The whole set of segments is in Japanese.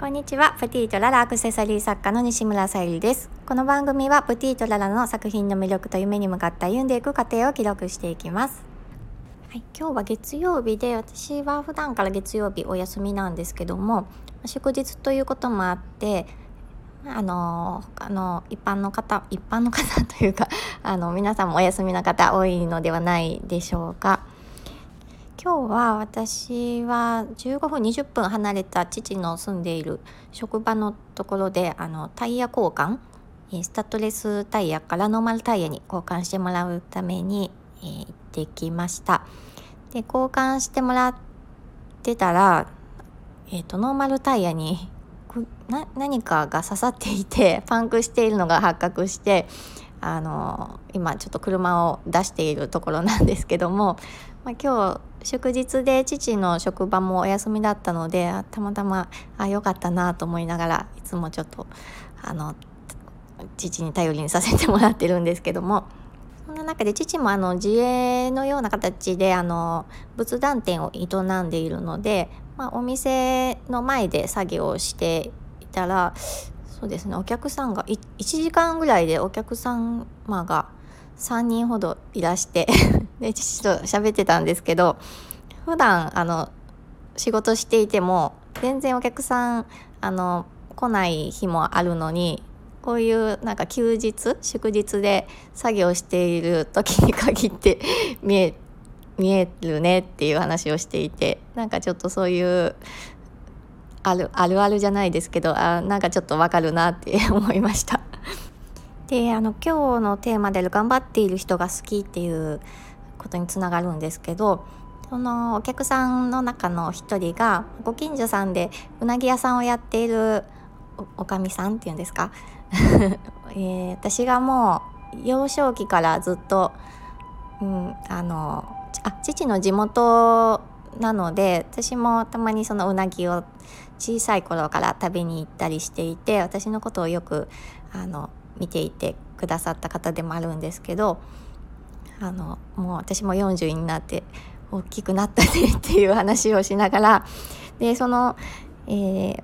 こんにちは。プティとララアクセサリー作家の西村さゆりです。この番組はプティとララの作品の魅力と夢に向かった歩んでいく過程を記録していきます。はい、今日は月曜日で私は普段から月曜日お休みなんですけども祝日ということもあってあのあの一般の方一般の方というかあの皆さんもお休みの方多いのではないでしょうか。今日は私は15分20分離れた父の住んでいる職場のところであのタイヤ交換スタッドレスタイヤからノーマルタイヤに交換してもらうために、えー、行ってきました。で交換してもらってたら、えーと、ノーマルタイヤに何かが刺さっていてパンクしているのが発覚してあの今ちょっと車を出しているところなんですけども、まあ、今日祝日で父の職場もお休みだったのでたまたまあ良かったなと思いながらいつもちょっとあの父に頼りにさせてもらってるんですけどもそんな中で父もあの自営のような形であの仏壇店を営んでいるので、まあ、お店の前で作業をしていたらそうですね。お客さんが1時間ぐらいでお客様が3人ほどいらして で父と喋ってたんですけど普段あの仕事していても全然お客さんあの来ない日もあるのにこういうなんか休日祝日で作業している時に限って 見え見えるねっていう話をしていてなんかちょっとそういうあるあるあるじゃないですけどあなんかちょっとわかるなって 思いました。であの今日のテーマである「頑張っている人が好き」っていうことにつながるんですけどそのお客さんの中の一人がご近所さんでうなぎ屋さんをやっているおかみさんっていうんですか、えー、私がもう幼少期からずっと、うん、あのあ父の地元なので私もたまにそのうなぎを小さい頃から食べに行ったりしていて私のことをよくあの見ていてくださった方でもあるんですけどあのもう私も40になって大きくなったねっていう話をしながらでその、えー、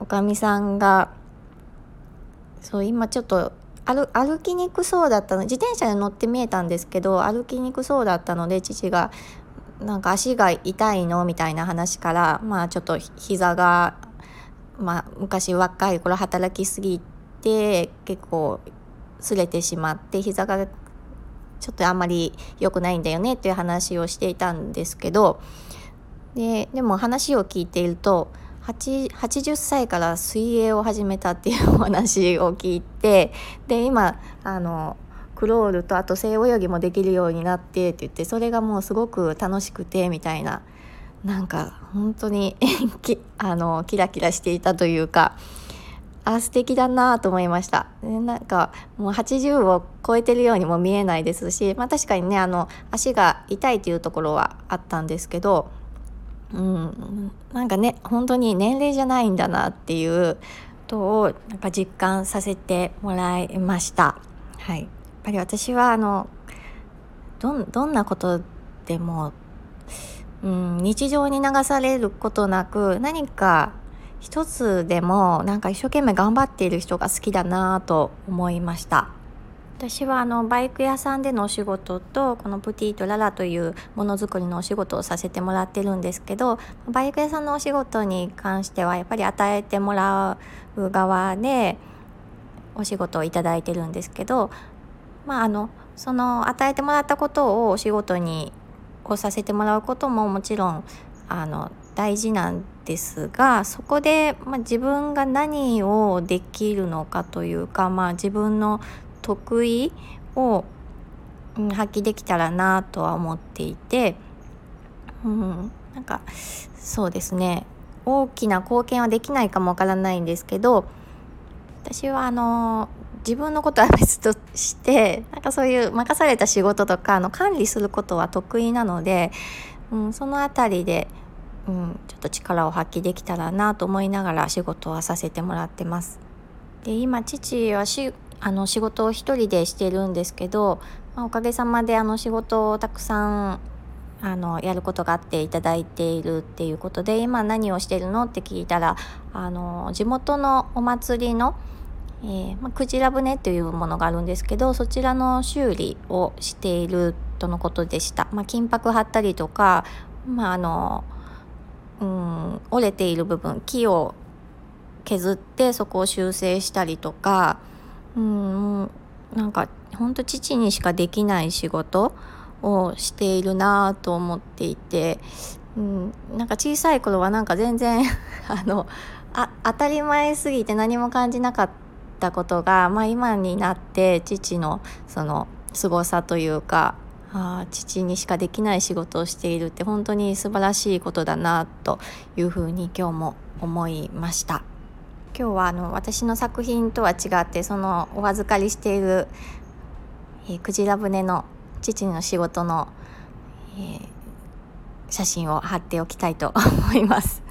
おかみさんがそう今ちょっと歩歩きにくそうだったの自転車に乗って見えたんですけど歩きにくそうだったので父がなんか足が痛いの？みたいな話からまあちょっと膝が、まあ、昔若い頃働きすぎて結構擦れてしまって膝がちょっとあんまり良くないんだよねっていう話をしていたんですけどででも話を聞いていると80歳から水泳を始めたっていうお話を聞いてで今あのクロールとあと背泳ぎもできるようになってって言ってそれがもうすごく楽しくてみたいななんか本当に あのキラキラしていたというかあ素敵だなと思いましたなんかもう80を超えてるようにも見えないですし、まあ、確かにねあの足が痛いというところはあったんですけどうんなんかね本当に年齢じゃないんだなっていうことをなんか実感させてもらいました。はい、ぱり私はあのどどんなことでも、うん、日常に流されることなく何か一つでもなんか一生懸命頑張っている人が好きだなと思いました。私はあのバイク屋さんでのお仕事とこのプティとララというものづくりのお仕事をさせてもらってるんですけどバイク屋さんのお仕事に関してはやっぱり与えてもらう側でお仕事をいただいてるんですけどまああのその与えてもらったことをお仕事にをさせてもらうことももちろんあの大事なんですがそこで、まあ、自分が何をできるのかというか、まあ、自分の得意を、発揮できたらなとは思っていて、うん、なんかそうですね。大きな貢献はできないかもわからないんですけど私はあの自分のことは別としてなんかそういう任された仕事とかの管理することは得意なので、うん、その辺りでうん、ちょっと力を発揮できたらなと思いながら仕事はさせてもらってます。で今父はしあの仕事を一人でしてるんですけど、まあ、おかげさまであの仕事をたくさんあのやることがあっていただいているっていうことで今何をしてるの？って聞いたらあの地元のお祭りの、えーまあ、クジラ船っていうものがあるんですけどそちらの修理をしているとのことでした。まあ、金箔貼ったりとか、まあ、あのうん折れている部分木を削ってそこを修正したりとかうんなんかほんと父にしかできない仕事をしているなと思っていて、うん、なんか小さい頃はなんか全然 あのあ当たり前すぎて何も感じなかったたことが、まあ、今になって父のその凄さというかあ父にしかできない仕事をしているって本当に素晴らしいことだなというふうに今日も思いました。今日はあの私の作品とは違ってそのお預かりしている、えー、クジラ船の父の仕事の、えー、写真を貼っておきたいと思います。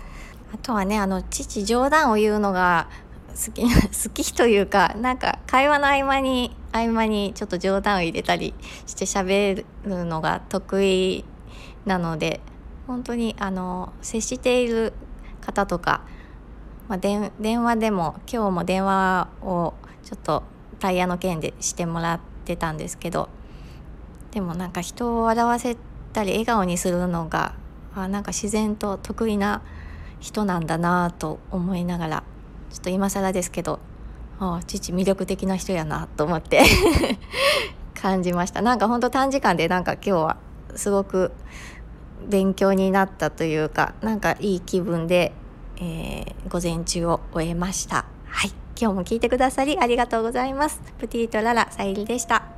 あとはねあの父冗談を言うのが好き 好きというかなんか会話の合間に合間にちょっと冗談を入れたりして喋るのが得意なので本当にあの接している方とかまあ、電話でも今日も電話をちょっとタイヤの件でしてもらってたんですけどでもなんか人を笑わせたり笑顔にするのがあなんか自然と得意な人なんだなと思いながらちょっと今更ですけどああ父魅力的な人やなと思って 感じましたなんかほんと短時間でなんか今日はすごく勉強になったというかなんかいい気分でえー、午前中を終えました。はい。今日も聞いてくださりありがとうございます。プティとララ、さゆりでした。